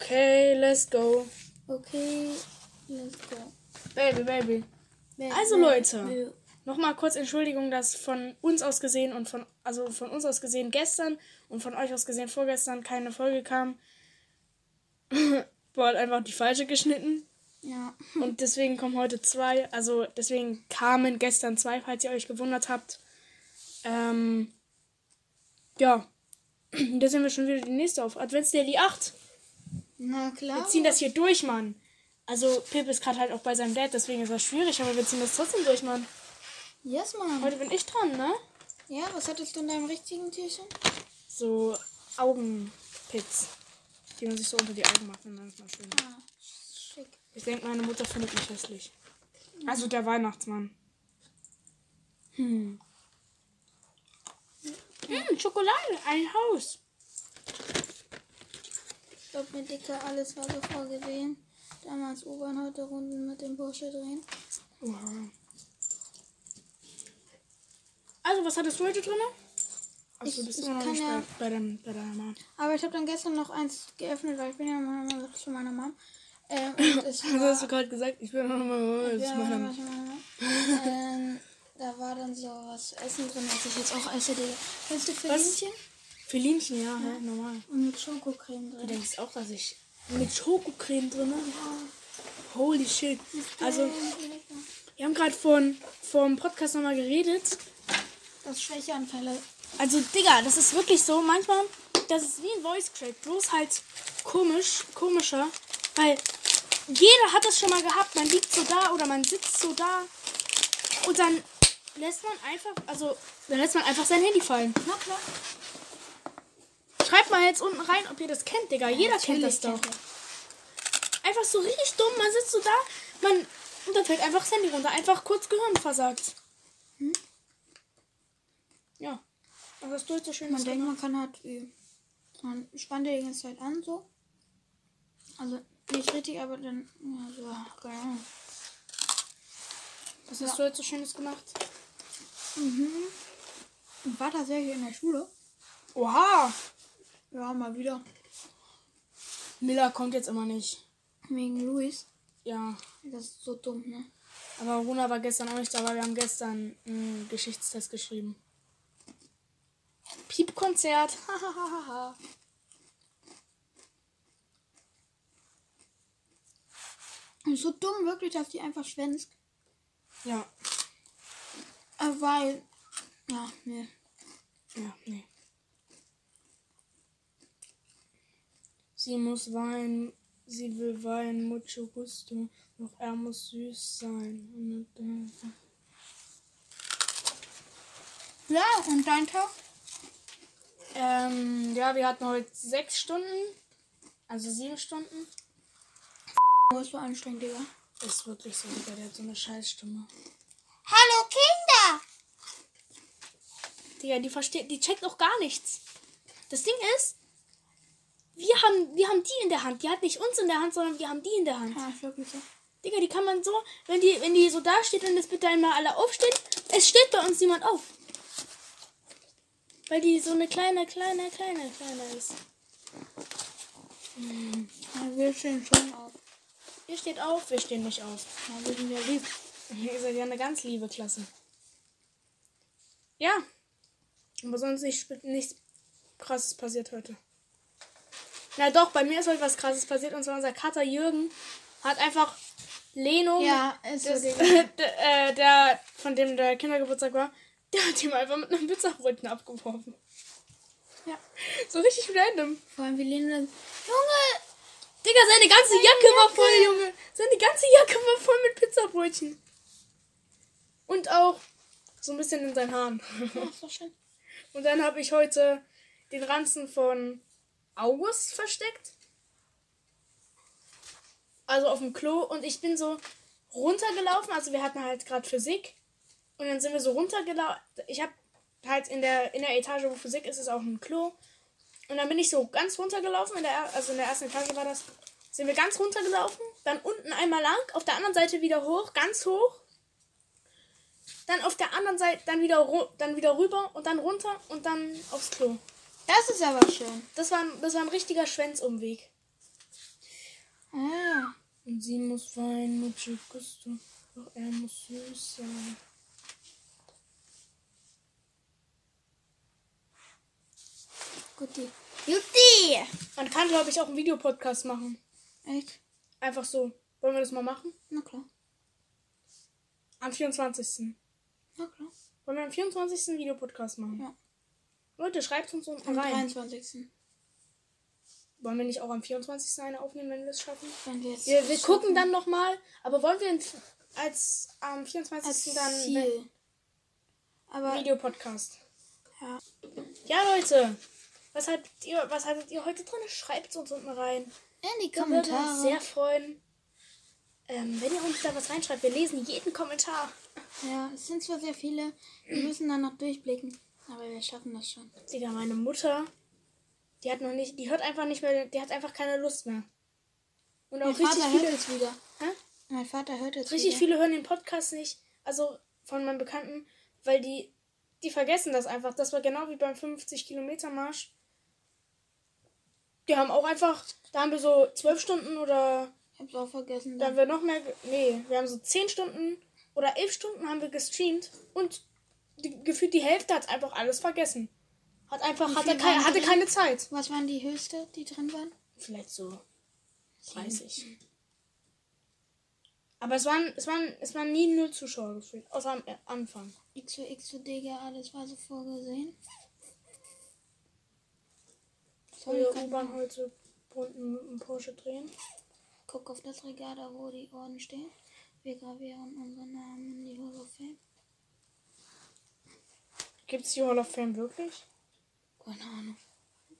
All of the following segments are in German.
Okay, let's go. Okay, let's go. Baby, baby. Wer- Also, Leute. Nochmal kurz Entschuldigung, dass von uns aus gesehen und von, also von uns aus gesehen gestern und von euch aus gesehen vorgestern keine Folge kam. Hat einfach die falsche geschnitten. Ja. Und deswegen kommen heute zwei. Also deswegen kamen gestern zwei, falls ihr euch gewundert habt. Ähm, ja. Da sind wir schon wieder die nächste auf. Adventsdaily 8. Na klar. Wir ziehen das hier durch, Mann. Also Pip ist gerade halt auch bei seinem Dad, deswegen ist das schwierig, aber wir ziehen das trotzdem durch, Mann. Yes, Mann. Heute bin ich dran, ne? Ja, was hattest du in deinem richtigen Tierchen? So Augenpits. Die man sich so unter die Augen macht, und dann ist mal schön. Ah, schick. Ich denke, meine Mutter findet mich hässlich. Also der Weihnachtsmann. Hm. Hm, Schokolade, ein Haus. Stopp mir dicker, alles war so vorgesehen. Damals U-Bahn, heute Runden mit dem Porsche drehen. Oha. Also, was hattest du heute drin? Achso, Ich- bist immer noch nicht ja- bei, bei, deinem, bei deiner Mama. Aber ich habe dann gestern noch eins geöffnet, weil ich bin ja mal zu meiner Mom. Ähm, und es Was war, hast du gerade gesagt? Ich bin noch mal. zu meiner Mom. ähm, da war dann so was zu essen drin, was ich jetzt auch esse. Kennst du Felinchen? Felinchen, ja, hä, normal. Und mit Schokocreme Du drin. denkst auch, dass ich mit Schokocreme drin Holy shit. Also, wir haben gerade von vom Podcast nochmal geredet. Das Schwächeanfälle. Also, Digga, das ist wirklich so. Manchmal, das ist wie ein Voice Crack, bloß halt komisch, komischer. Weil jeder hat das schon mal gehabt. Man liegt so da oder man sitzt so da. Und dann lässt man einfach, also, dann lässt man einfach sein Handy fallen. Na klar. Schreibt mal jetzt unten rein, ob ihr das kennt, Digga. Jeder kennt das doch. Einfach so richtig dumm. Man sitzt so da, man. Und dann fällt einfach das Handy runter. Einfach kurz Gehirn versagt. Hm? Ja. Hast du jetzt so schön Man denkt, man kann halt üben. Man spannt die ganze Zeit an, so. Also nicht richtig, aber dann. Ja, so, Ahnung. Was hast du jetzt so Schönes gemacht? Mhm. Ich war tatsächlich in der Schule. Oha! Ja, mal wieder. Miller kommt jetzt immer nicht. Wegen Luis. Ja. Das ist so dumm, ne? Aber Runa war gestern auch nicht da, weil wir haben gestern einen Geschichtstest geschrieben. Piepkonzert. Hahaha. So dumm wirklich, dass die einfach schwänzt. ja. Äh, weil. Ja, ne. Ja, nee. Sie muss weinen, sie will weinen, mucho gusto, doch er muss süß sein. Ja, und dein Tag? Ähm, ja, wir hatten heute sechs Stunden, also sieben Stunden. Oh, ist so anstrengend, Digga. Ist wirklich so, Digga, der hat so eine Scheißstimme. Hallo Kinder! Digga, die versteht, die checkt auch gar nichts. Das Ding ist, wir haben, wir haben die in der Hand. Die hat nicht uns in der Hand, sondern wir haben die in der Hand. Ja, ist wirklich so. Digga, die kann man so, wenn die, wenn die so da steht und jetzt bitte einmal alle aufstehen, es steht bei uns niemand auf. Weil die so eine kleine, kleine, kleine, kleine ist. Ja, wir stehen schon auf. Ihr steht auf, wir stehen nicht auf. Ja, wir sind ja lieb. Ihr seid ja eine ganz liebe Klasse. Ja. Aber sonst nicht, nichts krasses passiert heute. Na doch, bei mir ist heute was krasses passiert und zwar unser Kater Jürgen hat einfach Leno, Ja, ist so, das, Digga. der, äh, der, von dem der Kindergeburtstag war, der hat ihm einfach mit einem Pizzabrötchen abgeworfen. Ja. So richtig random. Vor allem, wir lehnen dann. Junge! Digga, seine ganze Jacke war voll, Junge. Seine ganze Jacke war voll mit Pizzabrötchen. Und auch so ein bisschen in seinen Haaren. Ja, doch schön. Und dann habe ich heute den Ranzen von August versteckt. Also auf dem Klo. Und ich bin so runtergelaufen. Also wir hatten halt gerade Physik. Und dann sind wir so runtergelaufen. Ich habe halt in der, in der Etage, wo Physik ist, ist auch ein Klo. Und dann bin ich so ganz runtergelaufen. In der, er- also in der ersten Etage war das. Sind wir ganz runtergelaufen. Dann unten einmal lang. Auf der anderen Seite wieder hoch. Ganz hoch. Dann auf der anderen Seite, dann wieder, dann wieder rüber und dann runter und dann aufs Klo. Das ist aber schön. Das war, ein- das war ein richtiger Schwänzumweg. Sie muss weinen, Mutschi Gusto. Doch er muss süß sein. Guti. Jutti! Man kann, glaube ich, auch einen Videopodcast machen. Echt? Einfach so. Wollen wir das mal machen? Na klar. Am 24. Na klar. Wollen wir am 24. einen Videopodcast machen? Ja. Leute, schreibt uns unten Am rein. 23. Wollen wir nicht auch am 24. eine aufnehmen, wenn wir es schaffen? Wenn wir jetzt Wir, wir gucken dann nochmal. Aber wollen wir als am 24. als dann Ziel. Aber Videopodcast? ja. Ja, Leute. Was hattet ihr, was hattet ihr heute drin? Schreibt es uns unten rein. in die würden wir uns Kommentare. sehr freuen. Ähm, wenn ihr uns da was reinschreibt, wir lesen jeden Kommentar. Ja, es sind zwar sehr viele, wir müssen dann noch durchblicken. Aber wir schaffen das schon. Digga, meine Mutter, die hat noch nicht, die hört einfach nicht mehr, die hat einfach keine Lust mehr. Und auch Mein richtig Vater hört viele, es wieder. Hä? Mein Vater hört es richtig wieder. viele hören den Podcast nicht, also von meinen Bekannten, weil die, die vergessen das einfach. Das war genau wie beim 50 Kilometer Marsch. Die haben auch einfach, da haben wir so zwölf Stunden oder Ich hab's auch vergessen. Da Dann. haben wir noch mehr. Nee, wir haben so 10 Stunden oder 11 Stunden haben wir gestreamt und die, gefühlt die Hälfte hat einfach alles vergessen. Hat einfach, hatte, viel kei waren hatte keine Zeit. Was waren die höchste, die drin waren? Vielleicht so 30. Aber es waren, es waren, es waren nie null Zuschauer gefühlt, außer am äh, Anfang. X für X für Digga, alles war so vorgesehen. Früher U-Bahn heute Runden mit dem Porsche drehen. Guck auf das Regal, da wo die Orden stehen. Wir gravieren unsere Namen in die Hall of Fame. Gibt es die Hall of Fame wirklich? Keine Ahnung.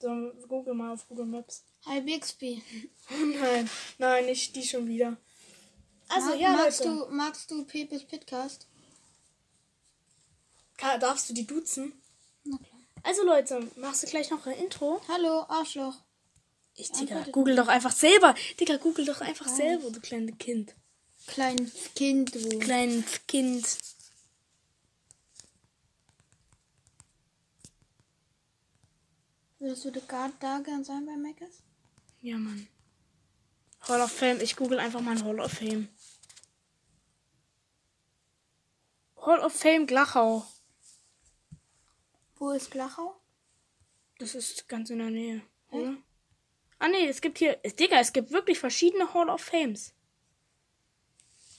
So, Google mal auf Google Maps. Hi Bixby. nein, nein, nicht die schon wieder. Also, Mag, ja, magst Leute. du, magst du Pepes Pitcast? Darfst du die duzen? Na klar. Also Leute, machst du gleich noch ein Intro? Hallo, Arschloch. Ich, Digga, google doch einfach selber. Digga, google doch einfach selber, du kleines Kind. Kleines Kind, du. Kleines Kind. Würdest du da, da gern sein bei Meckes? Ja, Mann. Hall of Fame. Ich google einfach mal Hall of Fame. Hall of Fame Glachau. Wo ist Glachau? Das ist ganz in der Nähe, oder? Ah, nee, es gibt hier. Digga, es gibt wirklich verschiedene Hall of Fames.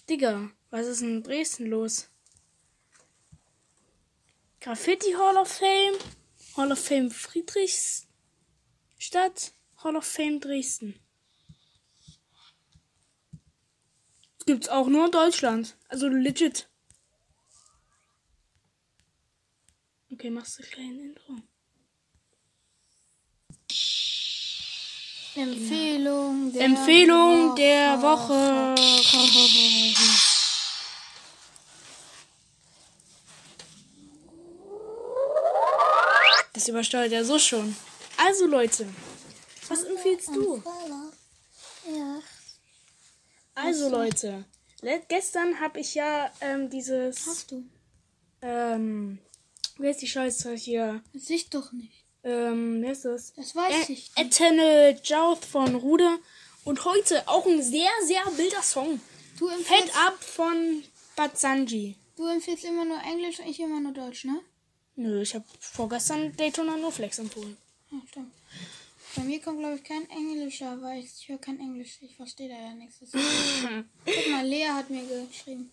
Digga, was ist in Dresden los? Graffiti Hall of Fame, Hall of Fame Friedrichstadt, Hall of Fame Dresden. Gibt's auch nur in Deutschland. Also legit. Okay, machst du ein kleines Intro. Empfehlung der Empfehlung der Woche. Übersteuert ja so schon. Also Leute, was empfiehlst du? Ja. Also Leute, le- gestern habe ich ja ähm, dieses, Hast du? ähm, wie heißt die Scheiße hier? Das ich doch nicht. Ähm, wer ist das? Das weiß Ä- ich. nicht. Eternal Jouth von Ruder. Und heute auch ein sehr, sehr wilder Song. Du Fett empfiehlst, Up von Batsanji. du empfiehlst immer nur Englisch und ich immer nur Deutsch, ne? Nö, ich habe vorgestern Daytona No Flex empfohlen. Ja, stimmt. Bei mir kommt, glaube ich, kein Englischer, weil ich, ich höre kein Englisch. Ich verstehe da ja nichts. Guck mal, Lea hat mir geschrieben.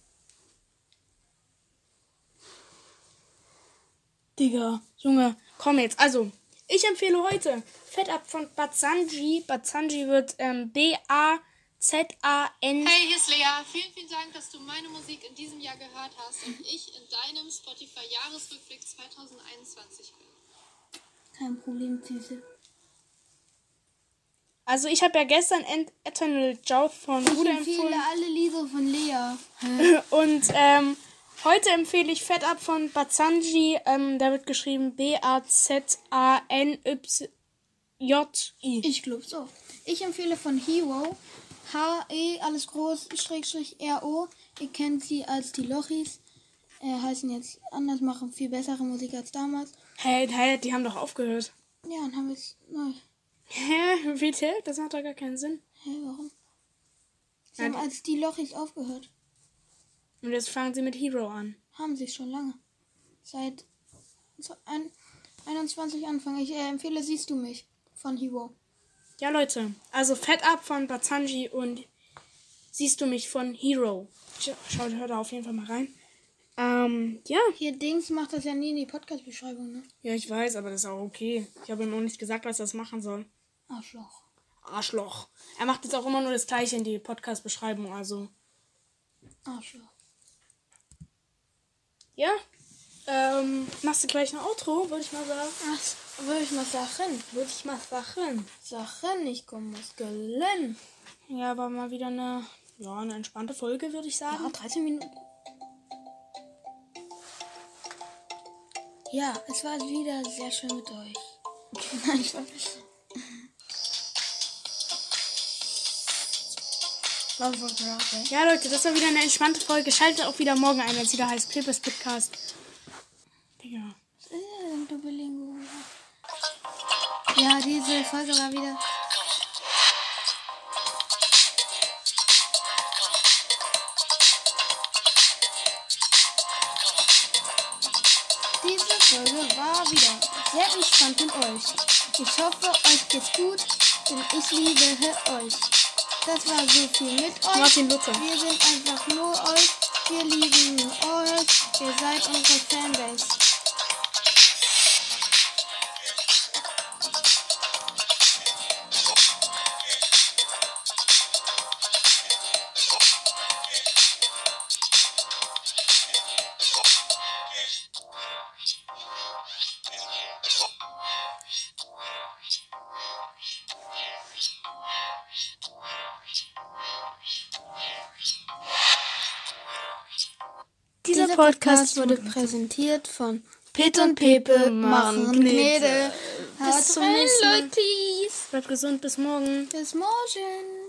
Digga, Junge, komm jetzt. Also, ich empfehle heute Fett Up von Batsanji. Batsanji wird ähm, B-A-Z-A-N. Hey, hier ist Lea. Vielen, vielen Dank, dass du meine Musik in diesem Jahr gehört hast und ich in deinem Spotify-Jahresrückblick 2021 bin. Kein Problem, Süße. Also, ich habe ja gestern Eternal Jouth von Ich Ruder empfehle empfohlen. alle Lieder von Lea. Und ähm, heute empfehle ich Fett Up von Batsanji. Ähm, da wird geschrieben B-A-Z-A-N-Y-J-I. Ich glaube so. Ich empfehle von Hero. H-E, alles groß, Schrägstrich R-O. Ihr kennt sie als die Lochis. Äh, heißen jetzt anders, machen viel bessere Musik als damals. Hä, hä, die haben doch aufgehört. Ja, dann haben wir es neu. Hä, bitte? Das macht doch gar keinen Sinn. Hä, warum? Sie haben als die Lochis aufgehört. Und jetzt fangen sie mit Hero an. Haben sie schon lange. Seit so ein, 21 Anfang. Ich äh, empfehle Siehst du mich von Hero. Ja, Leute. Also Fett ab von Batsanji und siehst du mich von Hero. Sch- Schaut, hört da auf jeden Fall mal rein. Ähm, ja. Hier Dings macht das ja nie in die Podcast-Beschreibung, ne? Ja, ich weiß, aber das ist auch okay. Ich habe ihm auch nicht gesagt, was er das machen soll. Arschloch. Arschloch. Er macht jetzt auch immer nur das gleiche in die Podcast-Beschreibung, also. Arschloch. Ja. Ähm, machst du gleich ein Outro, würde ich mal sagen. Ach, würde ich mal sagen. Würde ich mal sagen. Sachen, ich komme Muskeln. Ja, war mal wieder eine, ja, eine entspannte Folge, würde ich sagen. Ja, 13 Minuten. Ja, es war wieder sehr schön mit euch. Nein. Ja, Leute, das war wieder eine entspannte Folge. Schaltet auch wieder morgen ein, wenn es wieder heißt Pepper's Podcast. Digga. Was ist denn, du? Ja, diese Folge war wieder. Diese Folge war wieder sehr entspannt mit euch. Ich hoffe, euch geht's gut, denn ich liebe euch. Das war so viel mit euch. Martin Luther. Wir sind einfach nur euch. Wir lieben euch. Ihr seid unsere Fanbase. Dieser Podcast wurde präsentiert von Pet und Pepe machen Gnede. Bis zum nächsten Mal. Bleibt gesund, bis morgen. Bis morgen.